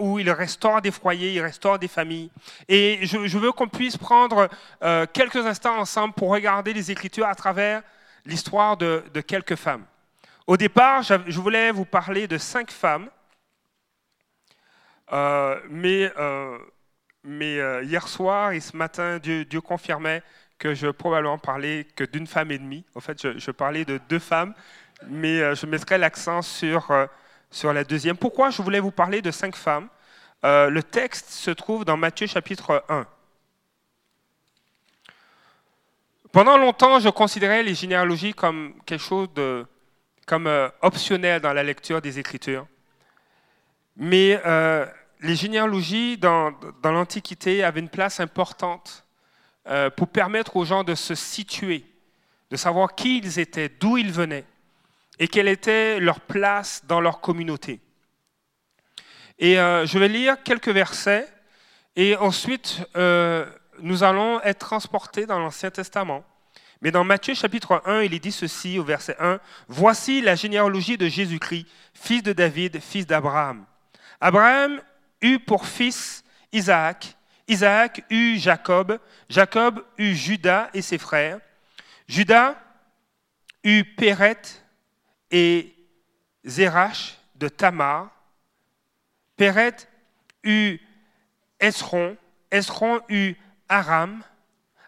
où il restaure des foyers, il restaure des familles. Et je, veux qu'on puisse prendre euh, quelques instants ensemble pour regarder les Écritures à travers l'histoire de, quelques femmes. Au départ, je voulais vous parler de cinq femmes, euh, mais, euh, hier soir et ce matin, Dieu, Dieu confirmait que je probablement parlais que d'une femme et demie. En fait, je, je parlais de deux femmes, mais je mettrai l'accent sur sur la deuxième. Pourquoi je voulais vous parler de cinq femmes? Euh, Le texte se trouve dans Matthieu chapitre 1. Pendant longtemps, je considérais les généalogies comme quelque chose de comme euh, optionnel dans la lecture des Écritures. Mais euh, les généalogies dans, dans l'Antiquité avaient une place importante pour permettre aux gens de se situer, de savoir qui ils étaient, d'où ils venaient et quelle était leur place dans leur communauté. Et euh, je vais lire quelques versets et ensuite euh, nous allons être transportés dans l'Ancien Testament. Mais dans Matthieu chapitre 1, il est dit ceci au verset 1, Voici la généalogie de Jésus-Christ, fils de David, fils d'Abraham. Abraham eut pour fils Isaac, Isaac eut Jacob, Jacob eut Judas et ses frères, Judas eut Péret, et Zérach de Tamar. Péret eut Esron, Esron eut Aram,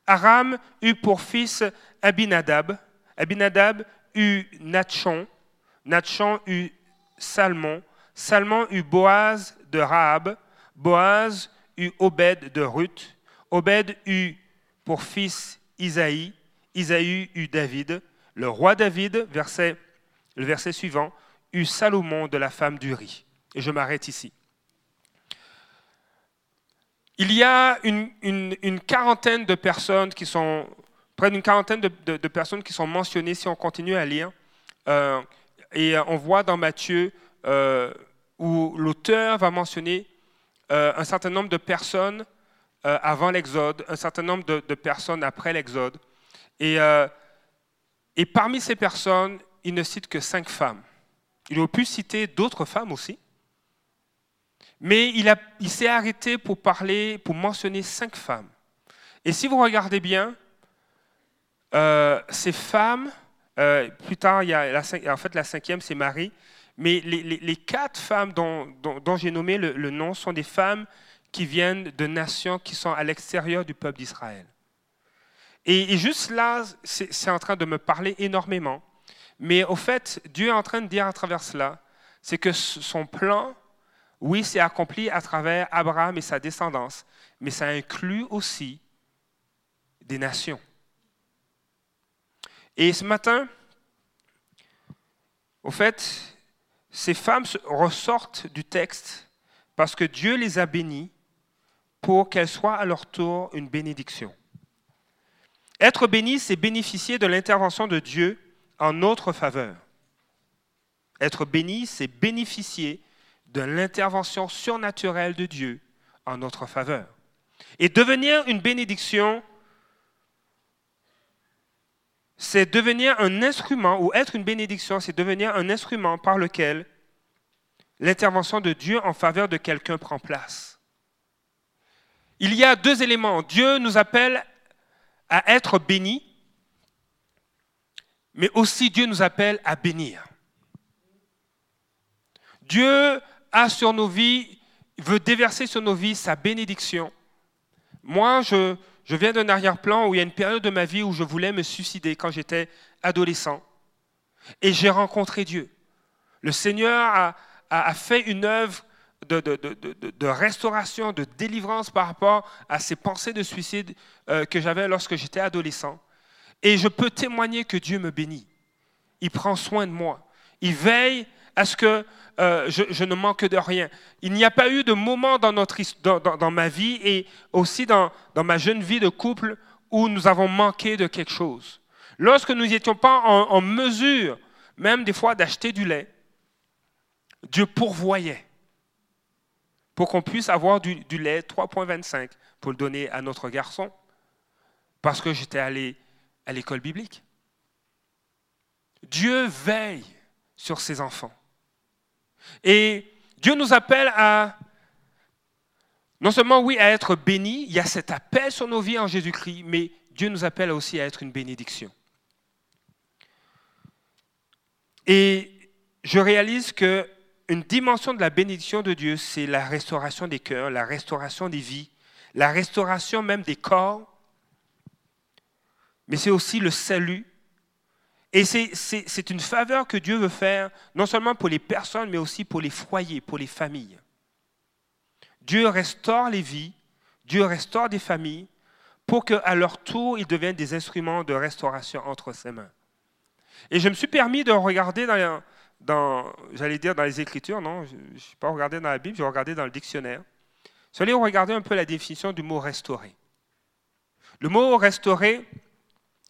Aram eut pour fils Abinadab, Abinadab eut Natchon, Natchon eut Salmon, Salmon eut Boaz de Rahab, Boaz eut Obed de Ruth, Obed eut pour fils Isaïe, Isaïe eut David, le roi David, verset le verset suivant, eut Salomon de la femme d'Uri. Et je m'arrête ici. Il y a une, quarantaine de personnes qui sont, près d'une quarantaine de, personnes qui sont mentionnées si on continue à lire. Euh, et on voit dans Matthieu euh, où l'auteur va mentionner euh, un certain nombre de personnes avant l'Exode, un certain nombre de, personnes après l'Exode. Et parmi ces personnes, il ne cite que cinq femmes. Il aurait pu citer d'autres femmes aussi, mais il, il s'est arrêté pour parler, pour mentionner cinq femmes. Et si vous regardez bien, euh, ces femmes, euh, plus tard, il y a la, en fait la cinquième, c'est Marie, mais les, quatre femmes dont, j'ai nommé le, le, nom sont des femmes qui viennent de nations qui sont à l'extérieur du peuple d'Israël. Et, juste là, c'est en train de me parler énormément. Mais au fait, Dieu est en train de dire à travers cela, c'est que son plan, oui, c'est accompli à travers Abraham et sa descendance, mais ça inclut aussi des nations. Et ce matin, au fait, ces femmes ressortent du texte parce que Dieu les a bénies pour qu'elles soient à leur tour une bénédiction. Être béni, c'est bénéficier de l'intervention de Dieu en notre faveur. Être béni, c'est bénéficier de l'intervention surnaturelle de Dieu en notre faveur. Et devenir une bénédiction, c'est devenir un instrument, ou être une bénédiction, c'est devenir un instrument par lequel l'intervention de Dieu en faveur de quelqu'un prend place. Il y a deux éléments. Dieu nous appelle à être bénis mais aussi Dieu nous appelle à bénir. Dieu a sur nos vies, veut déverser sur nos vies sa bénédiction. Moi, je, viens d'un arrière-plan où il y a une période de ma vie où je voulais me suicider quand j'étais adolescent. Et j'ai rencontré Dieu. Le Seigneur a, fait une œuvre de, de, restauration, de délivrance par rapport à ces pensées de suicide euh, que j'avais lorsque j'étais adolescent. Et je peux témoigner que Dieu me bénit. Il prend soin de moi. Il veille à ce que euh, je, ne manque de rien. Il n'y a pas eu de moment dans, notre, dans, ma vie et aussi dans, ma jeune vie de couple où nous avons manqué de quelque chose. Lorsque nous n'étions pas en, mesure, même des fois, d'acheter du lait, Dieu pourvoyait pour qu'on puisse avoir du, du lait 3,25 pour le donner à notre garçon. Parce que j'étais allé à l'école biblique. Dieu veille sur ses enfants. Et Dieu nous appelle à Non seulement, oui, à être béni, il y a cet appel sur nos vies en Jésus-Christ, mais Dieu nous appelle aussi à être une bénédiction. Et je réalise que une dimension de la bénédiction de Dieu, c'est la restauration des cœurs, la restauration des vies, la restauration même des corps, mais c'est aussi le salut. Et c'est une faveur que Dieu veut faire, non seulement pour les personnes, mais aussi pour les foyers, pour les familles. Dieu restaure les vies, Dieu restaure des familles, pour qu'à leur tour, ils deviennent des instruments de restauration entre ses mains. Et je me suis permis de regarder dans, dans j'allais dire dans les Écritures, non, je ne suis pas regardé dans la Bible, j'ai regardé dans le dictionnaire. Je suis regarder un peu la définition du mot restaurer. Le mot restaurer,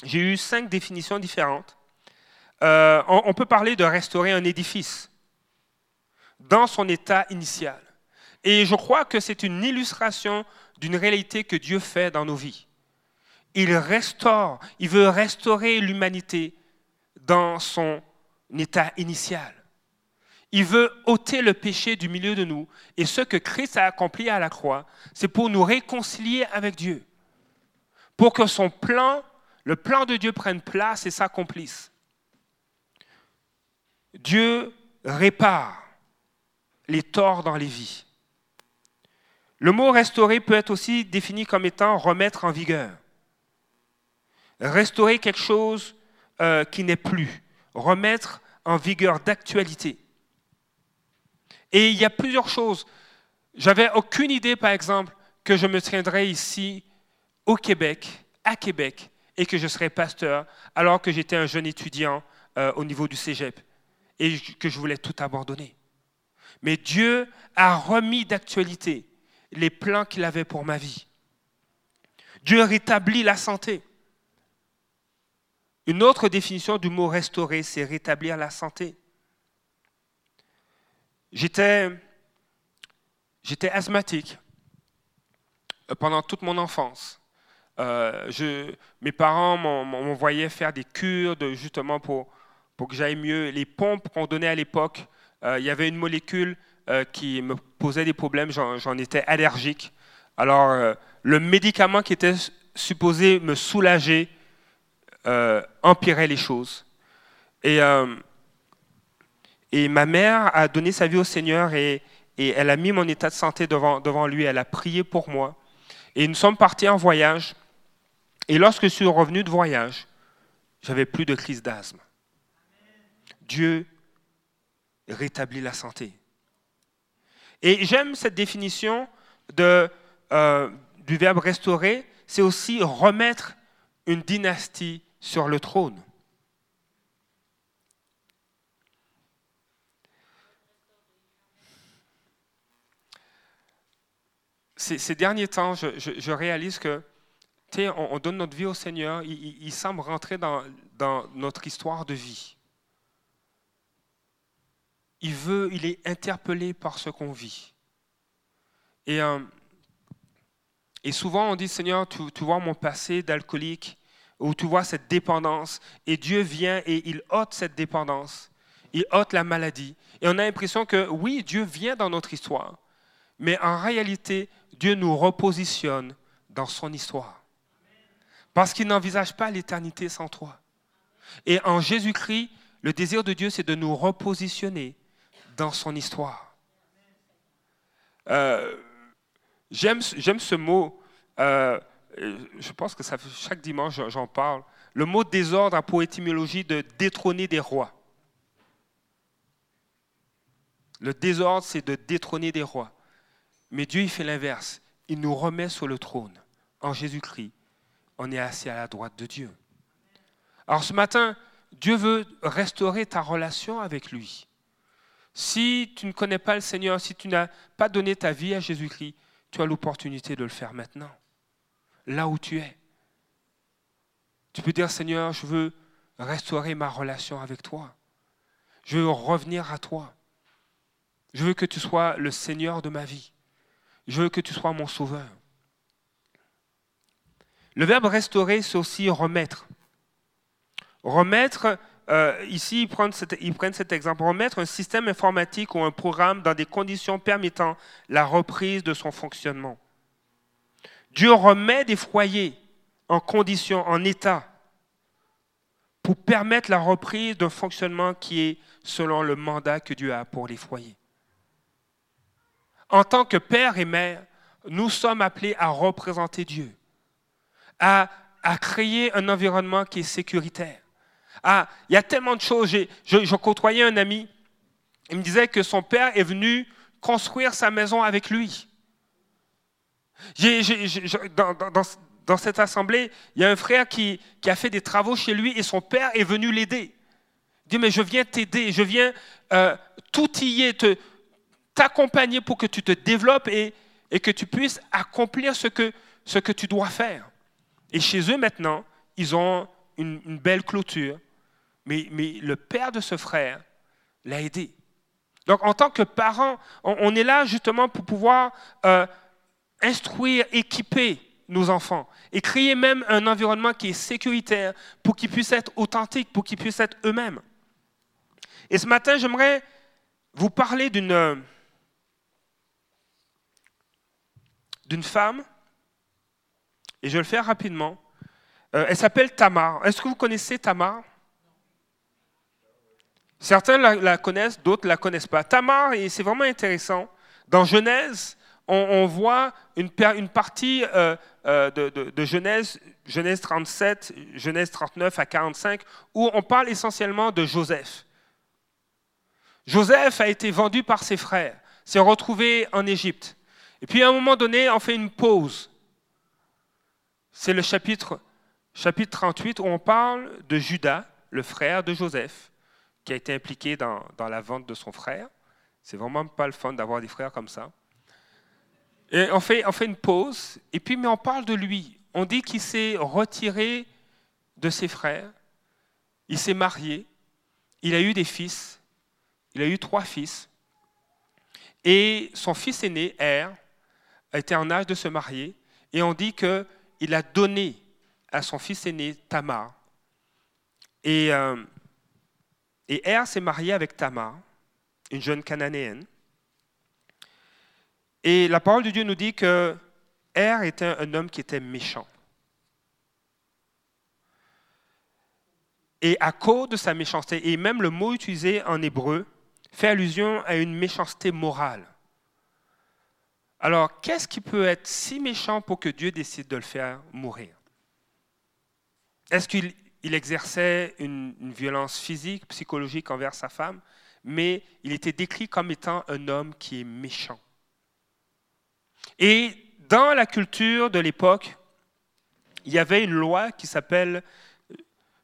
j'ai eu cinq définitions différentes. Euh, on, peut parler de restaurer un édifice dans son état initial. Et je crois que c'est une illustration d'une réalité que Dieu fait dans nos vies. Il restaure, il veut restaurer l'humanité dans son état initial. Il veut ôter le péché du milieu de nous. Et ce que Christ a accompli à la croix, c'est pour nous réconcilier avec Dieu. Pour que son plan, le plan de Dieu prenne place et s'accomplisse. Dieu répare les torts dans les vies. Le mot restaurer peut être aussi défini comme étant remettre en vigueur. Restaurer quelque chose euh, qui n'est plus. Remettre en vigueur d'actualité. Et il y a plusieurs choses. J'avais aucune idée, par exemple, que je me tiendrais ici au Québec, à Québec, et que je serais pasteur, alors que j'étais un jeune étudiant euh, au niveau du Cégep, et que je voulais tout abandonner. Mais Dieu a remis d'actualité les plans qu'il avait pour ma vie. Dieu rétablit la santé. Une autre définition du mot restaurer, c'est rétablir la santé. J'étais, asthmatique euh, pendant toute mon enfance. Euh, je, mes parents m'envoyaient faire des cures justement pour, pour que j'aille mieux. Les pompes qu'on donnait à l'époque, euh, il y avait une molécule qui me posait des problèmes, j'en étais allergique. Alors, le médicament qui était supposé me soulager euh, empirait les choses. Et, euh, et ma mère a donné sa vie au Seigneur et, et, elle a mis mon état de santé devant, devant lui. Elle a prié pour moi. Et nous sommes partis en voyage. Et lorsque je suis revenu de voyage, j'avais plus de crise d'asthme. Dieu rétablit la santé. Et j'aime cette définition de, euh, du verbe restaurer, c'est aussi remettre une dynastie sur le trône. Ces, derniers temps, je, réalise que on, on, donne notre vie au Seigneur, il, semble rentrer dans, notre histoire de vie. Il veut, il est interpellé par ce qu'on vit. Et, euh, souvent on dit, Seigneur, tu vois mon passé d'alcoolique, où tu vois cette dépendance, et Dieu vient et il ôte cette dépendance, il ôte la maladie. Et on a l'impression que oui, Dieu vient dans notre histoire, mais en réalité, Dieu nous repositionne dans son histoire. Parce qu'il n'envisage pas l'éternité sans toi. Et en Jésus-Christ, le désir de Dieu, c'est de nous repositionner dans son histoire. Euh, J'aime ce mot. Euh, je pense que ça, chaque dimanche, j'en parle. Le mot désordre a pour étymologie de détrôner des rois. Le désordre, c'est de détrôner des rois. Mais Dieu, il fait l'inverse. Il nous remet sur le trône. En Jésus-Christ, on est assis à la droite de Dieu. Alors ce matin, Dieu veut restaurer ta relation avec lui. Si tu ne connais pas le Seigneur, si tu n'as pas donné ta vie à Jésus-Christ, tu as l'opportunité de le faire maintenant là où tu es. Tu peux dire, Seigneur, je veux restaurer ma relation avec toi. Je veux revenir à toi. Je veux que tu sois le Seigneur de ma vie. Je veux que tu sois mon sauveur. Le verbe restaurer, c'est aussi remettre. Remettre, euh, ici, ils prennent, ils prennent cet exemple, remettre un système informatique ou un programme dans des conditions permettant la reprise de son fonctionnement. Dieu remet des foyers en condition, en état, pour permettre la reprise d'un fonctionnement qui est selon le mandat que Dieu a pour les foyers. En tant que père et mère, nous sommes appelés à représenter Dieu, à, créer un environnement qui est sécuritaire. Ah, il y a tellement de choses. Je, côtoyais un ami, il me disait que son père est venu construire sa maison avec lui. dans, cette assemblée, il y a un frère qui, a fait des travaux chez lui et son père est venu l'aider. Il dit, mais je viens t'aider, je viens euh, t'outiller, t'accompagner pour que tu te développes et, que tu puisses accomplir ce que tu dois faire. Et chez eux maintenant, ils ont une, belle clôture, mais, le père de ce frère l'a aidé. Donc en tant que parent, on, est là justement pour pouvoir euh, instruire, équiper nos enfants et créer même un environnement qui est sécuritaire pour qu'ils puissent être authentiques, pour qu'ils puissent être eux-mêmes. Et ce matin, j'aimerais vous parler d'une d'une femme, et je vais le faire rapidement. Euh, elle s'appelle Tamar. Est-ce que vous connaissez Tamar? Certains la, connaissent, d'autres ne la connaissent pas. Tamar, et c'est vraiment intéressant, dans Genèse, on, voit une, partie euh, euh, de, de, Genèse, Genèse 37, Genèse 39 à 45, où on parle essentiellement de Joseph. Joseph a été vendu par ses frères, s'est retrouvé en Égypte. Et puis à un moment donné, on fait une pause. C'est le chapitre, chapitre 38 où on parle de Judas, le frère de Joseph, qui a été impliqué dans, la vente de son frère. C'est vraiment pas le fun d'avoir des frères comme ça. Et on fait, une pause, et puis mais on parle de lui. On dit qu'il s'est retiré de ses frères, il s'est marié, il a eu des fils, il a eu trois fils, et son fils aîné, Er, été en âge de se marier, et on dit qu'il a donné à son fils aîné Tamar. Et, et Er s'est marié avec Tamar, une jeune cananéenne. Et la parole de Dieu nous dit que Er était un homme qui était méchant. Et à cause de sa méchanceté, et même le mot utilisé en hébreu fait allusion à une méchanceté morale. Alors, qu'est-ce qui peut être si méchant pour que Dieu décide de le faire mourir? Est-ce qu'il exerçait une, violence physique, psychologique envers sa femme, mais il était décrit comme étant un homme qui est méchant? Et dans la culture de l'époque, il y avait une loi qui s'appelle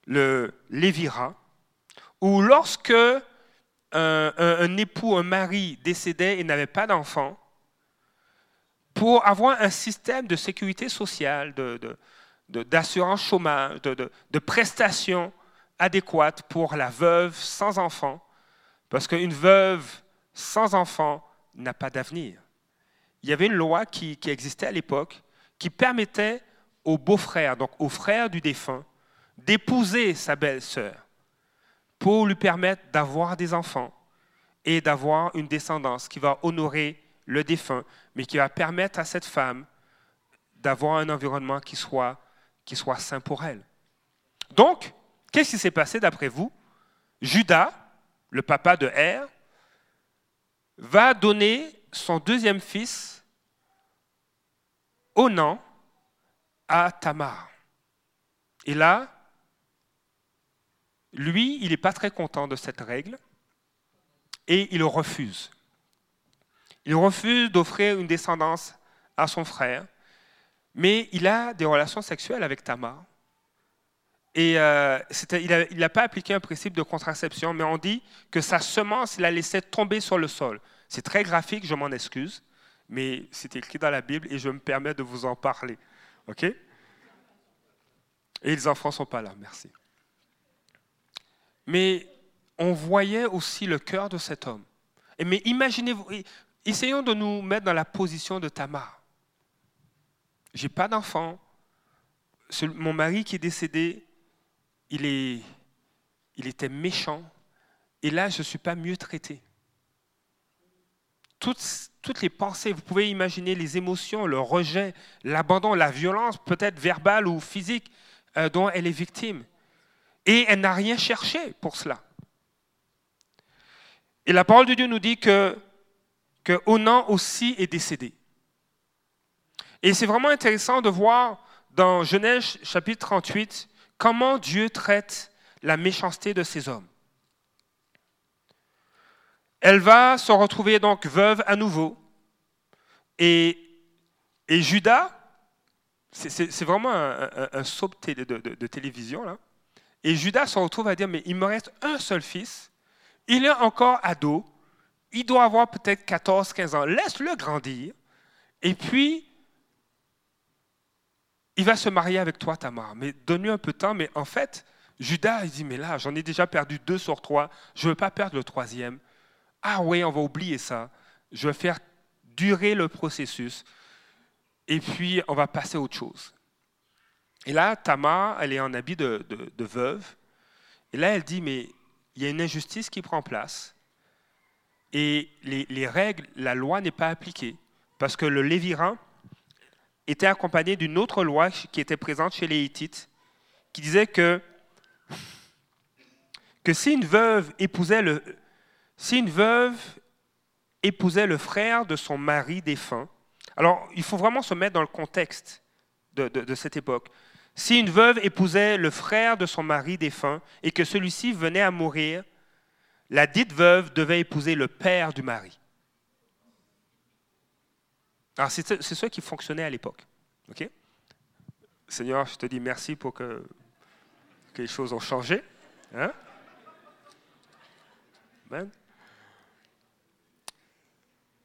le Lévira, où lorsque un époux, un mari décédait et n'avait pas d'enfant, pour avoir un système de sécurité sociale, d'assurance de, chômage, de, prestations adéquates pour la veuve sans enfant, parce qu'une veuve sans enfant n'a pas d'avenir. Il y avait une loi qui, qui existait à l'époque qui permettait aux beaux-frères, donc aux frères du défunt, d'épouser sa belle-sœur pour lui permettre d'avoir des enfants et d'avoir une descendance qui va honorer le défunt, mais qui va permettre à cette femme d'avoir un environnement qui soit, qui soit sain pour elle. Donc, qu'est-ce qui s'est passé d'après vous? Judas, le papa de Er, va donner son deuxième fils nom à Tamar. Et là, lui, il n'est pas très content de cette règle et il refuse. Il refuse d'offrir une descendance à son frère, mais il a des relations sexuelles avec Tamar. Et euh, il n'a pas appliqué un principe de contraception, mais on dit que sa semence, la laissé tomber sur le sol. C'est très graphique, je m'en excuse, mais c'est écrit dans la Bible et je me permets de vous en parler. OK? Et les enfants ne sont pas là, merci. Mais on voyait aussi le cœur de cet homme. Mais imaginez-vous, Essayons de nous mettre dans la position de Tamar. J'ai pas d'enfant. Mon mari qui est décédé, il était méchant, et là, je ne suis pas mieux traité. Toutes, toutes, les pensées, vous pouvez imaginer les émotions, le rejet, l'abandon, la violence, peut-être verbale ou physique, euh, dont elle est victime. Et elle n'a rien cherché pour cela. Et la parole de Dieu nous dit que, que Onan aussi est décédé. Et c'est vraiment intéressant de voir dans Genèse chapitre 38 comment Dieu traite la méchanceté de ces hommes. Elle va se retrouver donc veuve à nouveau. Et, Judas, c'est vraiment un, un, de, télévision, là. Et Judas se retrouve à dire, mais il me reste un seul fils, il est encore ado, il doit avoir peut-être 14, 15 ans, laisse-le grandir, et puis il va se marier avec toi, Tamar. Mais donne-lui un peu de temps, mais en fait, Judas, il dit, mais là, j'en ai déjà perdu deux sur trois, je ne veux pas perdre le troisième. Ah oui, on va oublier ça. Je vais faire durer le processus, et puis on va passer à autre chose. Et là, Tamar, elle est en habit de, veuve. Et là, elle dit, mais il y a une injustice qui prend place. Et les, règles, la loi n'est pas appliquée. Parce que le Lévirin était accompagné d'une autre loi qui était présente chez les Hittites, qui disait que, si une veuve épousait le, si une veuve épousait le frère de son mari défunt, alors il faut vraiment se mettre dans le contexte de cette époque. Si une veuve épousait le frère de son mari défunt et que celui-ci venait à mourir, la dite veuve devait épouser le père du mari. Alors c'est ce qui fonctionnait à l'époque. ok? Seigneur, je te dis merci pour que, les choses ont changé. Hein?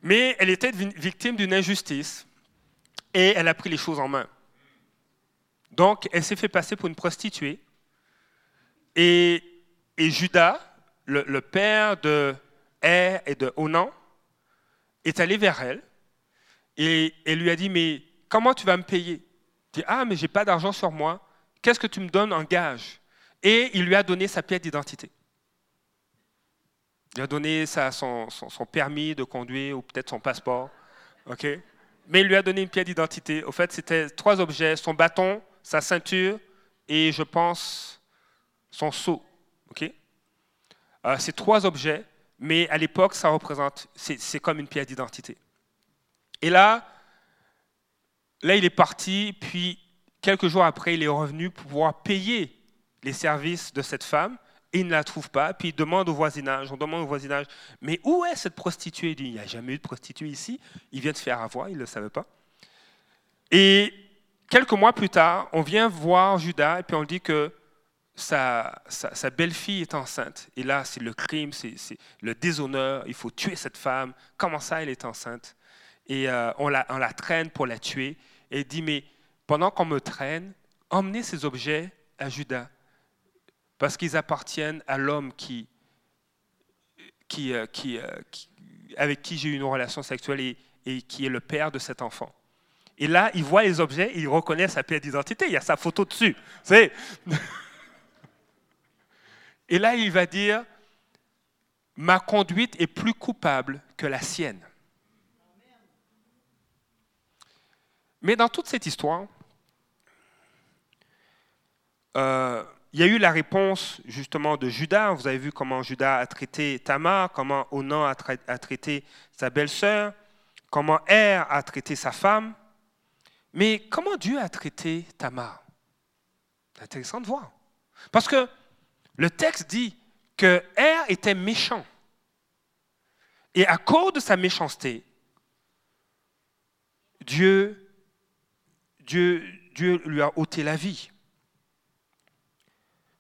Mais elle était victime d'une injustice et elle a pris les choses en main. Donc, elle s'est fait passer pour une prostituée. Et, Judas, le, père de Er et de Onan, est allé vers elle et, elle lui a dit, mais comment tu vas me payer? Il dit, ah, mais j'ai pas d'argent sur moi. Qu'est-ce que tu me donnes en gage? Et il lui a donné sa pièce d'identité. Il a donné son, permis de conduire ou peut-être son passeport. ok? Mais il lui a donné une pièce d'identité. Au fait, c'était trois objets son bâton, sa ceinture et je pense son seau. Euh, c'est trois objets, mais à l'époque, ça représente, c'est comme une pièce d'identité. Et là, là, il est parti, puis quelques jours après, il est revenu pour pouvoir payer les services de cette femme, et il ne la trouve pas, puis il demande au voisinage, on demande au voisinage, mais où est cette prostituée? Il dit, il n'y a jamais eu de prostituée ici, il vient de faire avoir, il ne le savait pas. Et quelques mois plus tard, on vient voir Judas et puis on dit que sa, belle-fille est enceinte. Et là, c'est le crime, c'est le déshonneur. Il faut tuer cette femme. Comment ça, elle est enceinte? Et euh, on, la, traîne pour la tuer. Et il dit, mais pendant qu'on me traîne, emmenez ces objets à Judas. Parce qu'ils appartiennent à l'homme qui, qui, euh, euh, avec qui j'ai eu une relation sexuelle et qui est le père de cet enfant. Et là, il voit les objets et il reconnaît sa pièce d'identité. Il y a sa photo dessus. et là, il va dire, ma conduite est plus coupable que la sienne. Mais dans toute cette histoire, euh, il y a eu la réponse justement de Judas. Vous avez vu comment Judas a traité Tamar, comment Onan a, traité sa belle-sœur, comment Er a traité sa femme. Mais comment Dieu a traité Tamar C'est intéressant de voir. Parce que le texte dit que Er était méchant. Et à cause de sa méchanceté, Dieu, Dieu, Dieu lui a ôté la vie.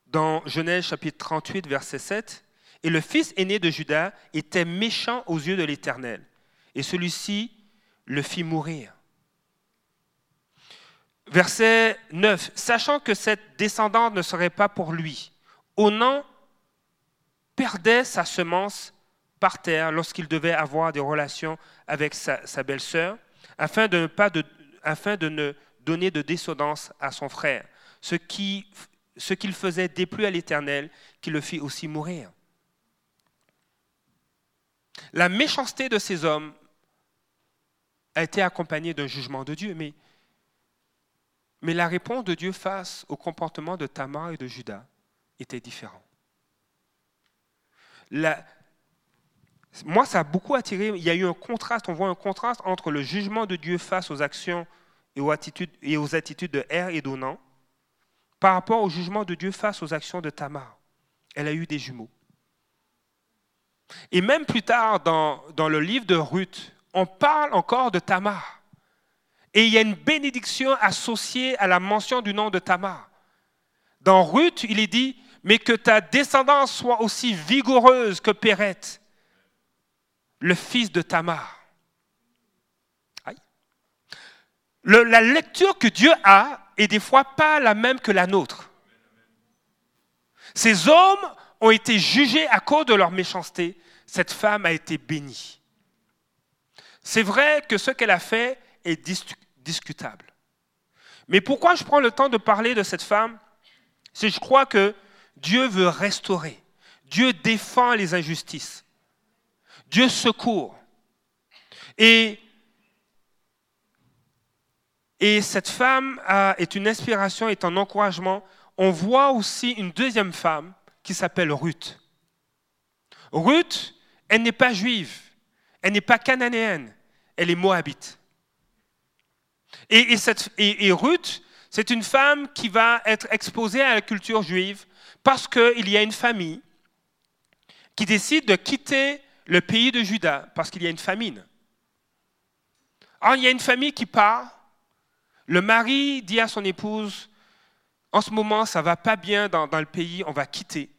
Dans Genèse chapitre 38, verset 7, Et le fils aîné de Judas était méchant aux yeux de l'Éternel, et celui-ci le fit mourir. Verset 9. Sachant que cette descendante ne serait pas pour lui, Onan perdait sa semence par terre lorsqu'il devait avoir des relations avec sa, belle-sœur, afin de, ne donner de descendance à son frère, ce qui, ce qu'il faisait déplut à l'Éternel, qui le fit aussi mourir. La méchanceté de ces hommes a été accompagnée d'un jugement de Dieu, mais la réponse de Dieu face au comportement de Tamar et de Judas était différente. moi, ça a beaucoup attiré. Il y a eu un contraste, on voit un contraste entre le jugement de Dieu face aux actions et aux attitudes, et aux attitudes de Er et d'Onan par rapport au jugement de Dieu face aux actions de Tamar. Elle a eu des jumeaux. Et même plus tard, dans, dans le livre de Ruth, on parle encore de Tamar. Et il y a une bénédiction associée à la mention du nom de Tamar. Dans Ruth, il est dit, mais que ta descendance soit aussi vigoureuse que Pérette, le fils de Tamar. la lecture que Dieu a est des fois pas la même que la nôtre. Ces hommes ont été jugés à cause de leur méchanceté. Cette femme a été bénie. C'est vrai que ce qu'elle a fait est discutable. Mais pourquoi je prends le temps de parler de cette femme? C'est je crois que Dieu veut restaurer. Dieu défend les injustices. Dieu secourt. Et, et cette femme est une inspiration, est un encouragement. On voit aussi une deuxième femme qui s'appelle Ruth. Ruth, elle n'est pas juive, elle n'est pas cananéenne, elle est moabite. Et, et Ruth, c'est une femme qui va être exposée à la culture juive parce qu'il y a une famille qui décide de quitter le pays de Juda parce qu'il y a une famine. Alors il y a une famille qui part, le mari dit à son épouse, en ce moment ça va pas bien dans, le pays, on va quitter.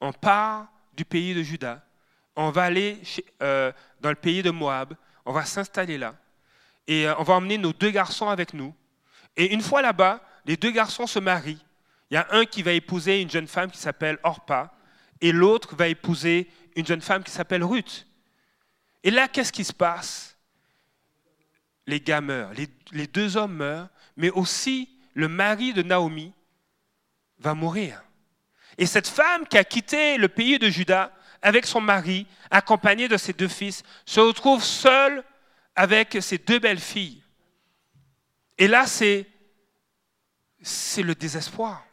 On part du pays de Juda, on va aller euh, dans le pays de Moab, on va s'installer là, et euh, on va emmener nos deux garçons avec nous. Et une fois là-bas, les deux garçons se marient, il y a un qui va épouser une jeune femme qui s'appelle Orpa, et l'autre va épouser une jeune femme qui s'appelle Ruth. Et là, qu'est-ce qui se passe? Les gars meurent, les, deux hommes meurent, mais aussi le mari de Naomi va mourir. Et cette femme qui a quitté le pays de Juda avec son mari, accompagnée de ses deux fils, se retrouve seule avec ses deux belles filles. Et là, c'est, c'est le désespoir.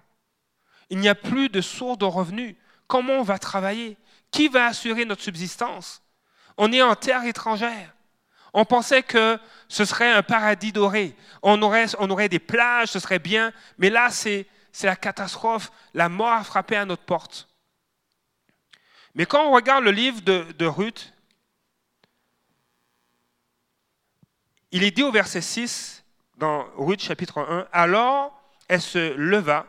Il n'y a plus de source de revenus. Comment on va travailler? Qui va assurer notre subsistance? On est en terre étrangère. On pensait que ce serait un paradis doré. On aurait, des plages, ce serait bien. Mais là, c'est, la catastrophe. La mort a frappé à notre porte. Mais quand on regarde le livre de, de Ruth, il est dit au verset 6, dans Ruth chapitre 1, alors elle se leva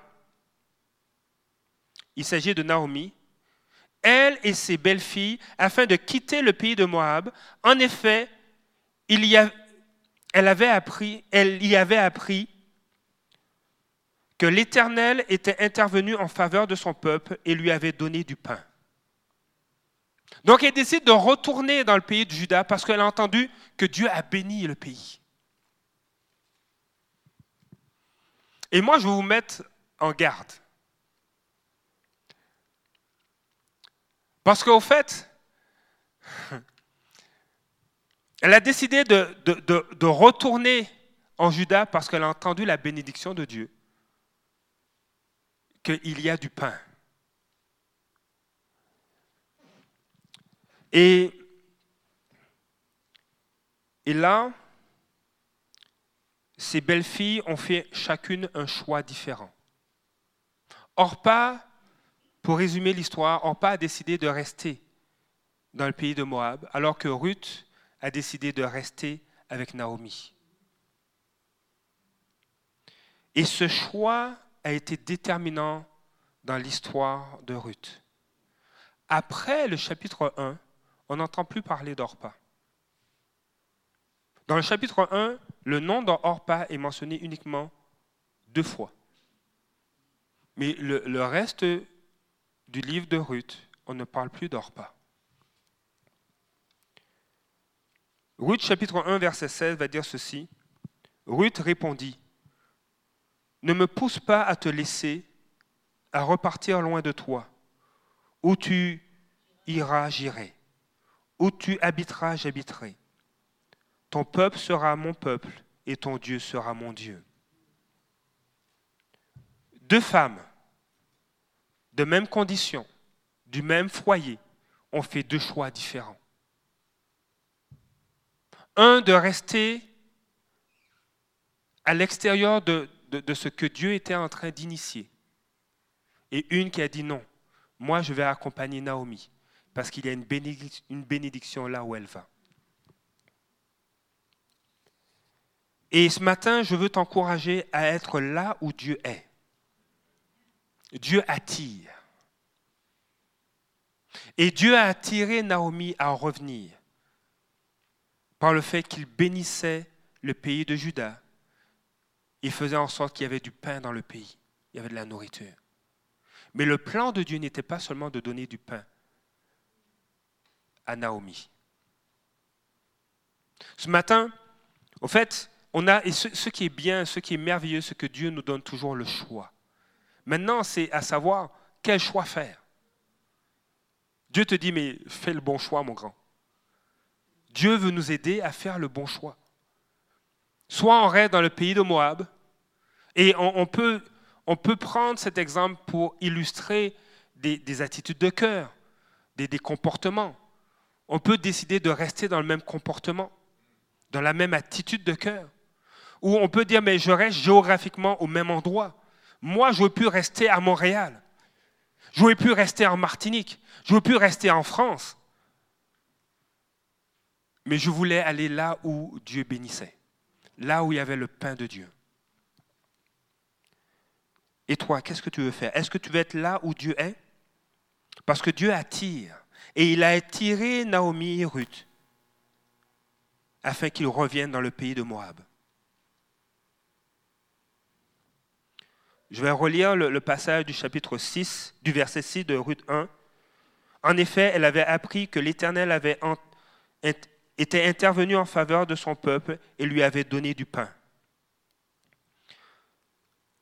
il s'agit de Naomi, elle et ses belles-filles, afin de quitter le pays de Moab. En effet, elle, elle y avait appris que l'Éternel était intervenu en faveur de son peuple et lui avait donné du pain. Donc elle décide de retourner dans le pays de Juda parce qu'elle a entendu que Dieu a béni le pays. Et moi, je vais vous mettre en garde. Parce qu'au fait, elle a décidé de, retourner en Juda parce qu'elle a entendu la bénédiction de Dieu, qu'il y a du pain. Et, et là, ces belles filles ont fait chacune un choix différent. Orpa pour résumer l'histoire, Orpa a décidé de rester dans le pays de Moab, alors que Ruth a décidé de rester avec Naomi. Et ce choix a été déterminant dans l'histoire de Ruth. Après le chapitre 1, on n'entend plus parler d'Orpa. Dans le chapitre 1, le nom d'Orpa est mentionné uniquement deux fois. Mais le, le reste du livre de Ruth, on ne parle plus d'Orpa. Ruth chapitre 1 verset 16 va dire ceci. Ruth répondit, Ne me pousse pas à te laisser à repartir loin de toi. Où tu iras, j'irai. Où tu habiteras, j'habiterai. Ton peuple sera mon peuple et ton Dieu sera mon Dieu. Deux femmes, de même condition, du même foyer, ont fait deux choix différents. Un de rester à l'extérieur de, ce que Dieu était en train d'initier. Et une qui a dit non, moi je vais accompagner Naomi, parce qu'il y a une bénédiction là où elle va. Et ce matin, je veux t'encourager à être là où Dieu est. Dieu attire. Et Dieu a attiré Naomi à revenir par le fait qu'il bénissait le pays de Juda. Il faisait en sorte qu'il y avait du pain dans le pays, il y avait de la nourriture. Mais le plan de Dieu n'était pas seulement de donner du pain à Naomi. Ce matin, au fait, on a, et ce, ce, qui est bien, ce qui est merveilleux, c'est que Dieu nous donne toujours le choix. Maintenant, c'est à savoir quel choix faire. Dieu te dit, mais fais le bon choix, mon grand. Dieu veut nous aider à faire le bon choix. Soit on reste dans le pays de Moab, et on, peut, prendre cet exemple pour illustrer des, attitudes de cœur, des, des comportements. On peut décider de rester dans le même comportement, dans la même attitude de cœur. Ou on peut dire, mais je reste géographiquement au même endroit. Moi, j'aurais pu rester à Montréal. J'aurais pu rester en Martinique. J'aurais pu rester en France. Mais je voulais aller là où Dieu bénissait, là où il y avait le pain de Dieu. Et toi, qu'est-ce que tu veux faire? Est-ce que tu veux être là où Dieu est? Parce que Dieu attire. Et il a attiré Naomi et Ruth afin qu'ils reviennent dans le pays de Moab. Je vais relire le, passage du chapitre 6, du verset 6 de Ruth 1. En effet, elle avait appris que l'Éternel avait été intervenu en faveur de son peuple et lui avait donné du pain.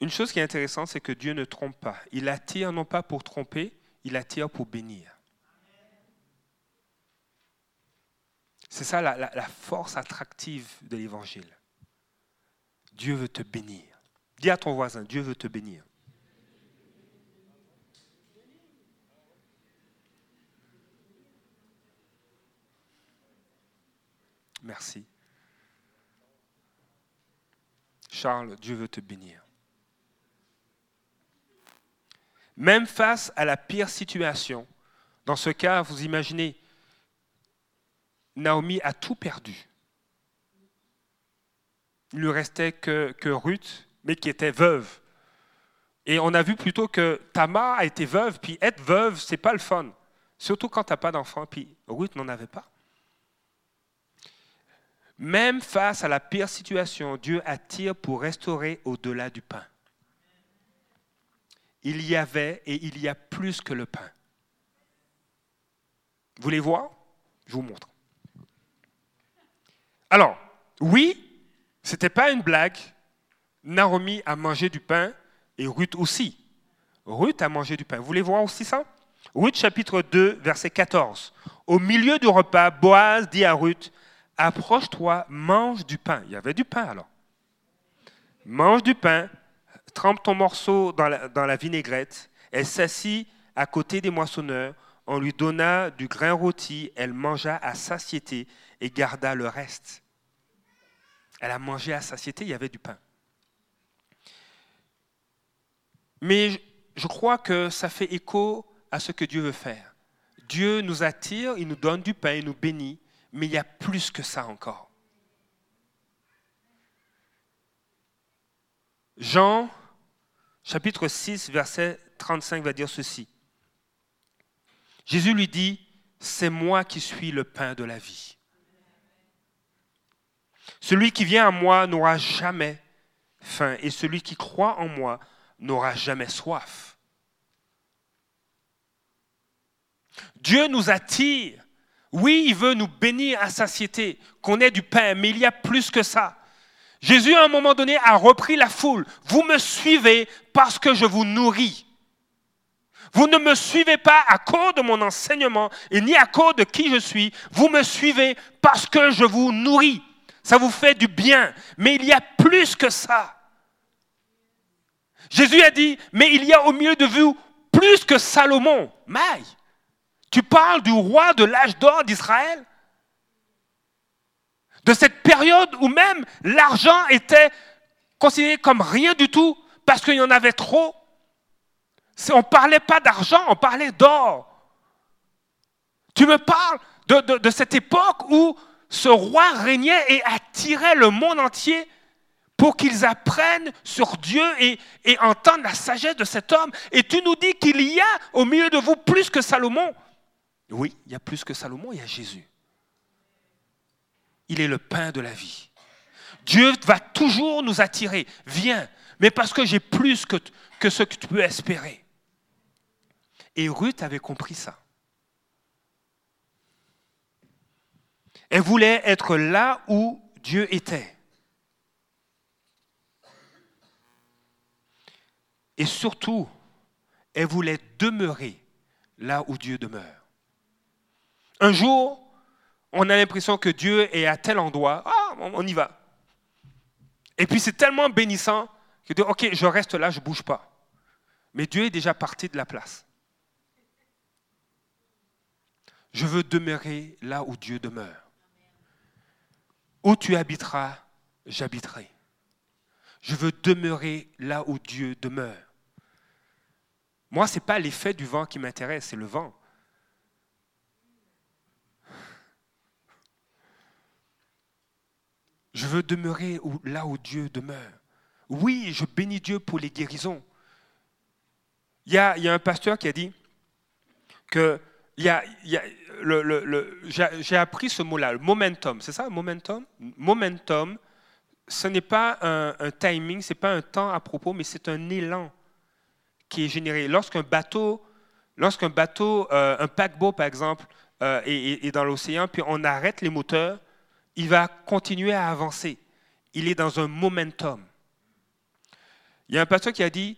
Une chose qui est intéressante, c'est que Dieu ne trompe pas. Il attire non pas pour tromper, il attire pour bénir. C'est ça la force attractive de l'Évangile. Dieu veut te bénir. Dis à ton voisin, Dieu veut te bénir. Merci. Charles, Dieu veut te bénir. Même face à la pire situation, dans ce cas, vous imaginez, Naomi a tout perdu. Il ne lui restait que, que Ruth mais qui était veuve. Et on a vu plutôt que Tamar a été veuve, puis être veuve, c'est pas le fun. Surtout quand tu n'as pas d'enfant, puis Ruth n'en avait pas. Même face à la pire situation, Dieu attire pour restaurer au-delà du pain. Il y avait et il y a plus que le pain. Vous voulez voir? Je vous montre. Alors, oui, ce n'était pas une blague, Naomi a mangé du pain et Ruth aussi. Ruth a mangé du pain. Vous voulez voir aussi ça? Ruth chapitre 2, verset 14. Au milieu du repas, Boaz dit à Ruth, approche-toi, mange du pain. Il y avait du pain alors. Mange du pain, trempe ton morceau dans la, dans la vinaigrette. Elle s'assit à côté des moissonneurs. On lui donna du grain rôti. Elle mangea à satiété et garda le reste. Elle a mangé à satiété, il y avait du pain. Mais je crois que ça fait écho à ce que Dieu veut faire. Dieu nous attire, il nous donne du pain, il nous bénit, mais il y a plus que ça encore. Jean, chapitre 6, verset 35 va dire ceci. Jésus lui dit, c'est moi qui suis le pain de la vie. Celui qui vient à moi n'aura jamais faim, et celui qui croit en moi n'aura jamais soif. Dieu nous attire. Oui, il veut nous bénir à satiété, qu'on ait du pain, mais il y a plus que ça. Jésus, à un moment donné, a repris la foule. Vous me suivez parce que je vous nourris. Vous ne me suivez pas à cause de mon enseignement et ni à cause de qui je suis. Vous me suivez parce que je vous nourris. Ça vous fait du bien. Mais il y a plus que ça. Jésus a dit, mais il y a au milieu de vous plus que Salomon. Maï, tu parles du roi de l'âge d'or d'Israël? De cette période où même l'argent était considéré comme rien du tout parce qu'il y en avait trop on ne parlait pas d'argent, on parlait d'or. Tu me parles de, cette époque où ce roi régnait et attirait le monde entier pour qu'ils apprennent sur Dieu et, entendent la sagesse de cet homme. Et tu nous dis qu'il y a au milieu de vous plus que Salomon. Oui, il y a plus que Salomon, il y a Jésus. Il est le pain de la vie. Dieu va toujours nous attirer. Viens, mais parce que j'ai plus que, que ce que tu peux espérer. Et Ruth avait compris ça. Elle voulait être là où Dieu était. Et surtout, elle voulait demeurer là où Dieu demeure. Un jour, on a l'impression que Dieu est à tel endroit, ah, on y va. Et puis c'est tellement bénissant que dit, ok, je reste là, je ne bouge pas. Mais Dieu est déjà parti de la place. Je veux demeurer là où Dieu demeure. Où tu habiteras, j'habiterai. Je veux demeurer là où Dieu demeure. Moi, ce n'est pas l'effet du vent qui m'intéresse, c'est le vent. Je veux demeurer là où Dieu demeure. Oui, je bénis Dieu pour les guérisons. Il y a, un pasteur qui a dit que j'ai appris ce mot-là, le momentum, c'est ça, momentum? Momentum, ce n'est pas un, timing, ce n'est pas un temps à propos, mais c'est un élan qui est généré. Lorsqu'un bateau, lorsqu'un bateau, euh, un paquebot par exemple, euh, est, dans l'océan, puis on arrête les moteurs, il va continuer à avancer. Il est dans un momentum. Il y a un pasteur qui a dit,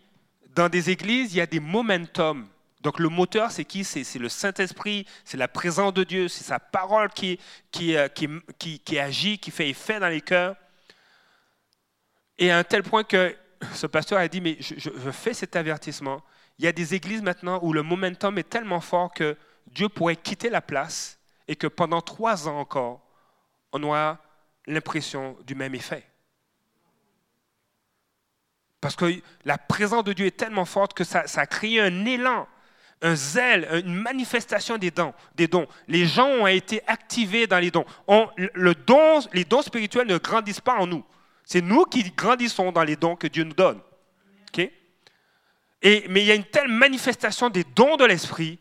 dans des églises, il y a des momentum donc le moteur, c'est qui? C'est le Saint-Esprit, c'est la présence de Dieu, c'est sa parole qui, qui, euh, qui, qui, agit, qui fait effet dans les cœurs. Et à un tel point que ce pasteur a dit, mais je, fais cet avertissement. Il y a des églises maintenant où le momentum est tellement fort que Dieu pourrait quitter la place et que pendant trois ans encore, on aura l'impression du même effet. Parce que la présence de Dieu est tellement forte que ça, ça a créé un élan un zèle, une manifestation des dons. Les gens ont été activés dans les dons. le don. Les dons spirituels ne grandissent pas en nous. C'est nous qui grandissons dans les dons que Dieu nous donne. Mais il y a une telle manifestation des dons de l'esprit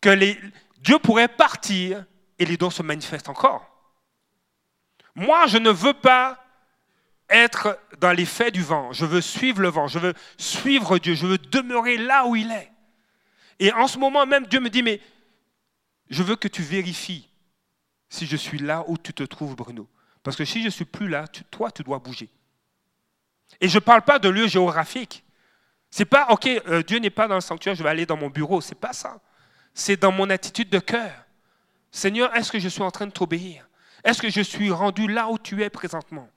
que les, Dieu pourrait partir et les dons se manifestent encore. Moi, je ne veux pas être dans l'effet du vent. Je veux suivre le vent. Je veux suivre Dieu. Je veux demeurer là où il est. Et en ce moment même, Dieu me dit, mais je veux que tu vérifies si je suis là où tu te trouves, Bruno. Parce que si je ne suis plus là, toi, tu dois bouger. Et je ne parle pas de lieu géographique. C'est pas, OK, euh, Dieu n'est pas dans le sanctuaire, je vais aller dans mon bureau. C'est pas ça. C'est dans mon attitude de cœur. Seigneur, est-ce que je suis en train de t'obéir? Est-ce que je suis rendu là où tu es présentement?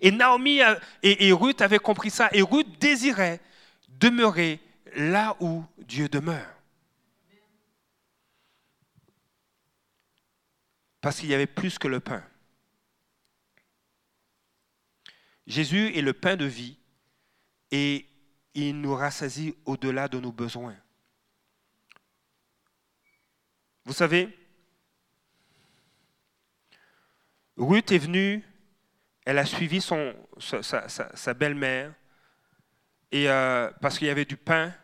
Et Naomi et Ruth avaient compris ça. Et Ruth désirait demeurer là où Dieu demeure. Parce qu'il y avait plus que le pain. Jésus est le pain de vie et il nous rassasie au-delà de nos besoins. Vous savez, Ruth est venue, elle a suivi son, sa, belle-mère, et euh, parce qu'il y avait du pain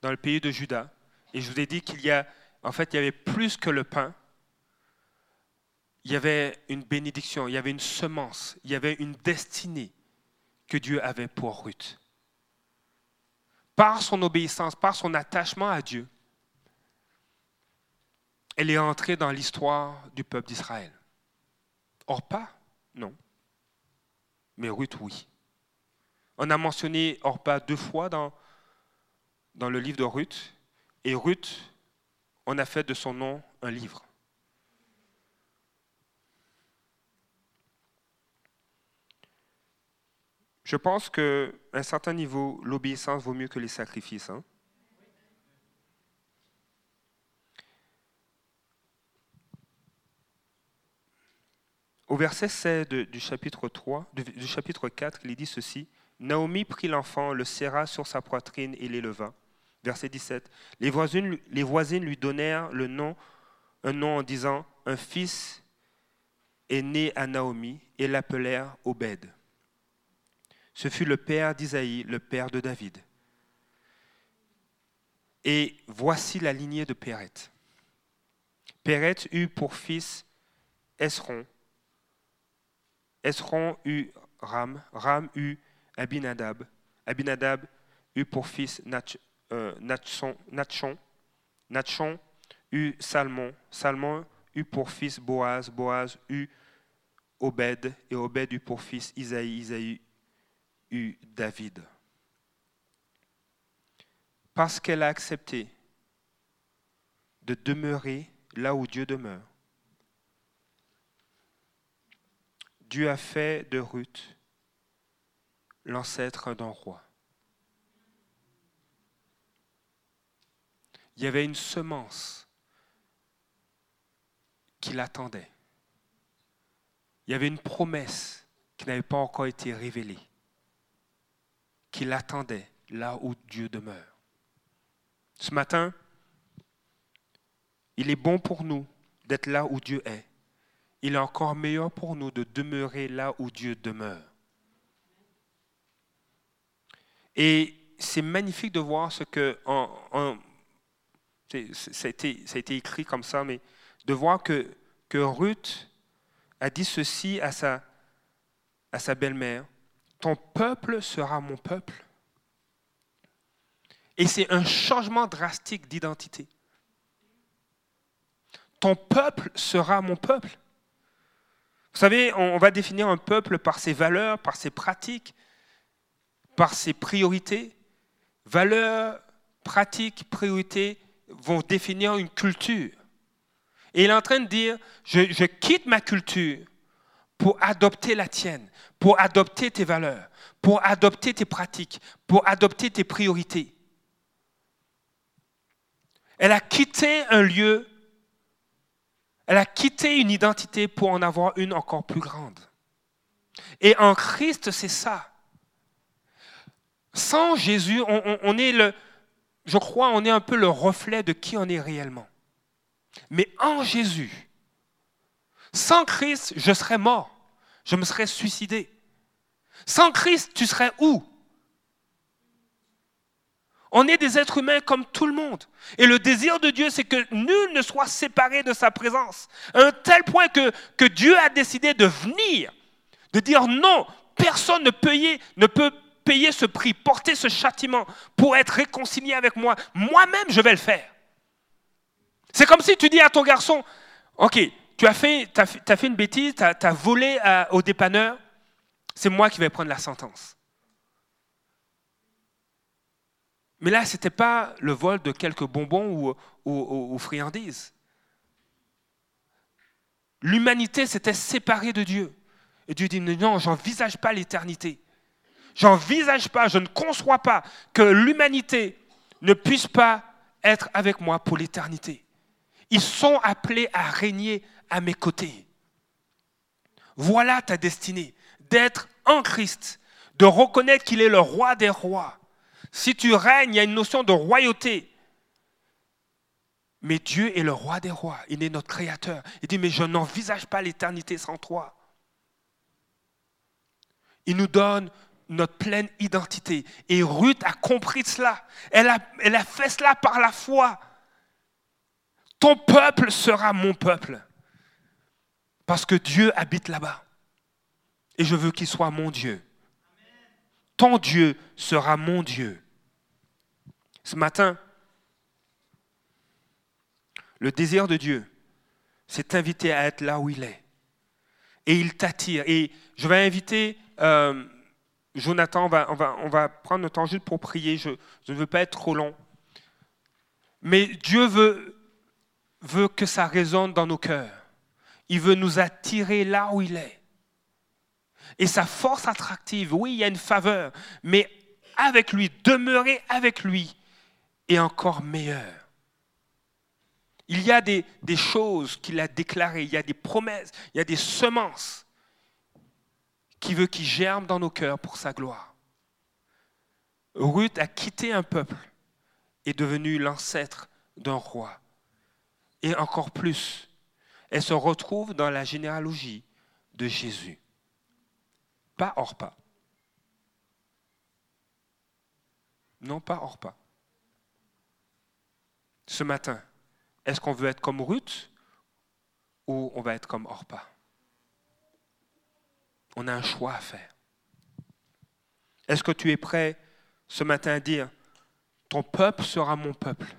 dans le pays de Juda. Et je vous ai dit qu'il y a, en fait, il y avait plus que le pain. Il y avait une bénédiction, il y avait une semence, il y avait une destinée que Dieu avait pour Ruth. Par son obéissance, par son attachement à Dieu, elle est entrée dans l'histoire du peuple d'Israël. Or pas, non. Mais Ruth, oui. On a mentionné Orpa deux fois dans, dans le livre de Ruth. Et Ruth, on a fait de son nom un livre. Je pense qu'à un certain niveau, l'obéissance vaut mieux que les sacrifices. Hein. Au verset 16 du chapitre 3, du chapitre 4, il dit ceci Naomi prit l'enfant, le serra sur sa poitrine et l'éleva. Verset 17. Les voisines, les voisines lui donnèrent le nom, un nom en disant Un fils est né à Naomi et l'appelèrent Obed. Ce fut le père d'Isaïe, le père de David. Et voici la lignée de Péret. Péret eut pour fils Esron. Esron eut Ram. Ram eut Abinadab. Abinadab eut pour fils euh, Natchon. Natchon eut Salmon. Salmon eut pour fils Boaz. Boaz eut Obed. Et Obed eut pour fils Isaïe. Isaïe eut David. Parce qu'elle a accepté de demeurer là où Dieu demeure. Dieu a fait de Ruth l'ancêtre d'un roi. Il y avait une semence qui l'attendait. Il y avait une promesse qui n'avait pas encore été révélée, qui l'attendait là où Dieu demeure. Ce matin, il est bon pour nous d'être là où Dieu est. Il est encore meilleur pour nous de demeurer là où Dieu demeure. Et c'est magnifique de voir ce que, ça, a été, écrit comme ça, mais de voir que, Ruth a dit ceci à sa belle-mère, ton peuple sera mon peuple. Et c'est un changement drastique d'identité. Ton peuple sera mon peuple. Vous savez, on va définir un peuple par ses valeurs, par ses pratiques, par ses priorités. Valeurs, pratiques, priorités vont définir une culture. Et il est en train de dire, je, quitte ma culture pour adopter la tienne, pour adopter tes valeurs, pour adopter tes pratiques, pour adopter tes priorités. Elle a quitté un lieu, elle a quitté une identité pour en avoir une encore plus grande. Et en Christ, c'est ça. Sans Jésus, on, est le, je crois, on est un peu le reflet de qui on est réellement. Mais en Jésus, sans Christ, je serais mort. Je me serais suicidé. Sans Christ, tu serais où? On est des êtres humains comme tout le monde. Et le désir de Dieu, c'est que nul ne soit séparé de sa présence. À un tel point que, que Dieu a décidé de venir, de dire non, personne ne ne peut payer ce prix, porter ce châtiment pour être réconcilié avec moi, moi-même, je vais le faire. C'est comme si tu dis à ton garçon, OK, tu as fait, une bêtise, tu as, volé au dépanneur, c'est moi qui vais prendre la sentence. Mais là, ce n'était pas le vol de quelques bonbons ou, ou friandises. L'humanité s'était séparée de Dieu. Et Dieu dit, non, j'envisage pas l'éternité. J'envisage pas, je ne conçois pas que l'humanité ne puisse pas être avec moi pour l'éternité. Ils sont appelés à régner à mes côtés. Voilà ta destinée, d'être en Christ, de reconnaître qu'il est le roi des rois. Si tu règnes, il y a une notion de royauté. Mais Dieu est le roi des rois, il est notre créateur. Il dit, mais je n'envisage pas l'éternité sans toi. Il nous donne notre pleine identité. Et Ruth a compris cela. Elle a, fait cela par la foi. Ton peuple sera mon peuple. Parce que Dieu habite là-bas. Et je veux qu'il soit mon Dieu. Ton Dieu sera mon Dieu. Ce matin, le désir de Dieu, c'est t'inviter à être là où il est. Et il t'attire. Et je vais inviter euh, Jonathan, on va, on va, prendre notre temps juste pour prier. Je, je ne veux pas être trop long. Mais Dieu veut, veut que ça résonne dans nos cœurs. Il veut nous attirer là où il est. Et sa force attractive, oui, il y a une faveur, mais avec lui, demeurer avec lui est encore meilleur. Il y a des, choses qu'il a déclarées, il y a des promesses, il y a des semences qui veut qu'il germe dans nos cœurs pour sa gloire. Ruth a quitté un peuple et est devenue l'ancêtre d'un roi. Et encore plus, elle se retrouve dans la généalogie de Jésus. Pas Orpa. Non, pas Orpa. Ce matin, est-ce qu'on veut être comme Ruth ou on va être comme Orpa On a un choix à faire. Est-ce que tu es prêt ce matin à dire, ton peuple sera mon peuple,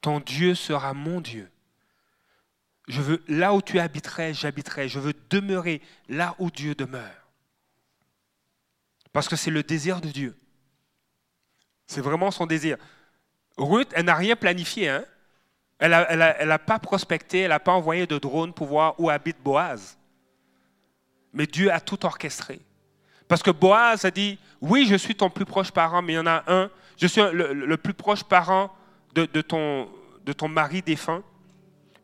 ton Dieu sera mon Dieu? Je veux, là où tu habiterais, j'habiterai. Je veux demeurer là où Dieu demeure. Parce que c'est le désir de Dieu. C'est vraiment son désir. Ruth, elle n'a rien planifié. Hein? Elle n'a pas prospecté, elle n'a pas envoyé de drone pour voir où habite Boaz. Mais Dieu a tout orchestré. Parce que Boaz a dit, oui, je suis ton plus proche parent, mais il y en a un, je suis le, plus proche parent de, ton, de ton mari défunt,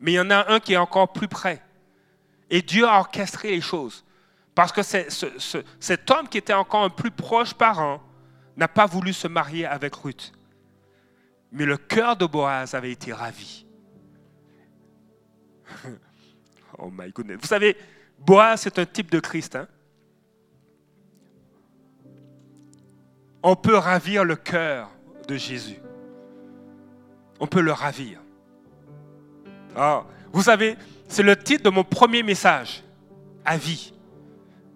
mais il y en a un qui est encore plus près. Et Dieu a orchestré les choses. Parce que cet homme qui était encore un plus proche parent n'a pas voulu se marier avec Ruth. Mais le cœur de Boaz avait été ravi. oh my goodness. Vous savez, Boaz, c'est un type de Christ. Hein? on peut ravir le cœur de Jésus. On peut le ravir. Ah, vous savez, c'est le titre de mon premier message à vie.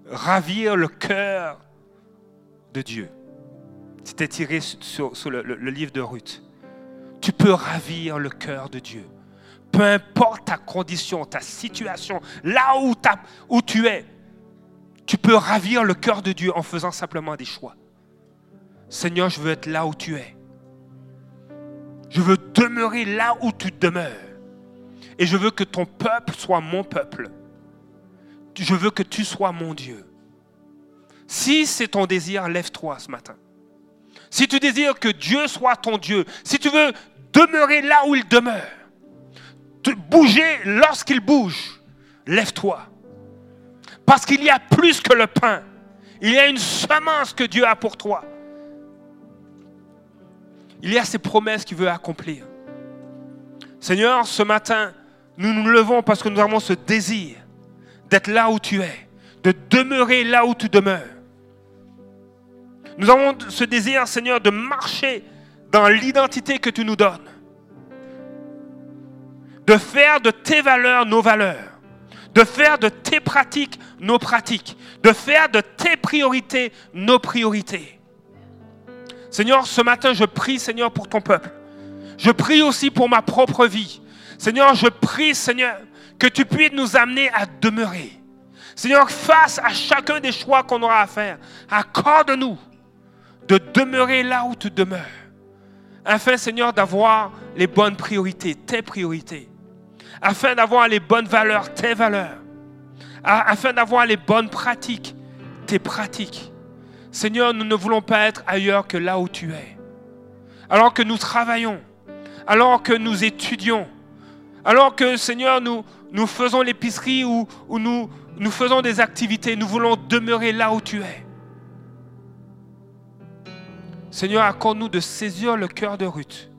Ravir le cœur de Dieu. C'était tiré sur, le, livre de Ruth. Tu peux ravir le cœur de Dieu. Peu importe ta condition, ta situation, là où, où tu es, tu peux ravir le cœur de Dieu en faisant simplement des choix. Seigneur, je veux être là où tu es. Je veux demeurer là où tu demeures. Et je veux que ton peuple soit mon peuple. Je veux que tu sois mon Dieu. Si c'est ton désir, lève-toi ce matin. Si tu désires que Dieu soit ton Dieu, si tu veux demeurer là où il demeure, bouger lorsqu'il bouge, lève-toi. Parce qu'il y a plus que le pain. Il y a une semence que Dieu a pour toi. Il y a ces promesses qu'il veut accomplir. Seigneur, ce matin, nous nous levons parce que nous avons ce désir d'être là où tu es, de demeurer là où tu demeures. Nous avons ce désir, Seigneur, de marcher dans l'identité que tu nous donnes. De faire de tes valeurs nos valeurs. De faire de tes pratiques nos pratiques. De faire de tes priorités nos priorités. Seigneur, ce matin, je prie, Seigneur, pour ton peuple. Je prie aussi pour ma propre vie. Seigneur, je prie, Seigneur, que tu puisses nous amener à demeurer. Seigneur, face à chacun des choix qu'on aura à faire, accorde-nous de demeurer là où tu demeures. Afin, Seigneur, d'avoir les bonnes priorités, tes priorités. Afin d'avoir les bonnes valeurs, tes valeurs. Afin d'avoir les bonnes pratiques, tes pratiques. Seigneur, nous ne voulons pas être ailleurs que là où tu es. Alors que nous travaillons, alors que nous étudions, alors que, Seigneur, nous, nous faisons l'épicerie ou, nous, nous faisons des activités, nous voulons demeurer là où tu es. Seigneur, accorde-nous de saisir le cœur de Ruth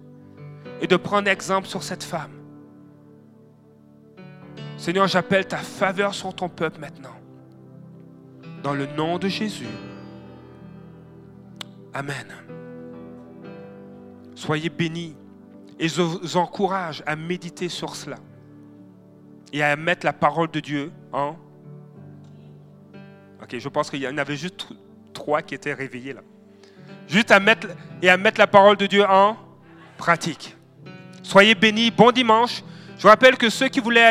et de prendre exemple sur cette femme. Seigneur, j'appelle ta faveur sur ton peuple maintenant. Dans le nom de Jésus. Amen. Soyez bénis et je vous encourage à méditer sur cela et à mettre la parole de Dieu en... Ok, je pense qu'il y en avait juste trois qui étaient réveillés là. Juste à mettre et à mettre la parole de Dieu en pratique. Soyez bénis, bon dimanche. Je rappelle que ceux qui voulaient aller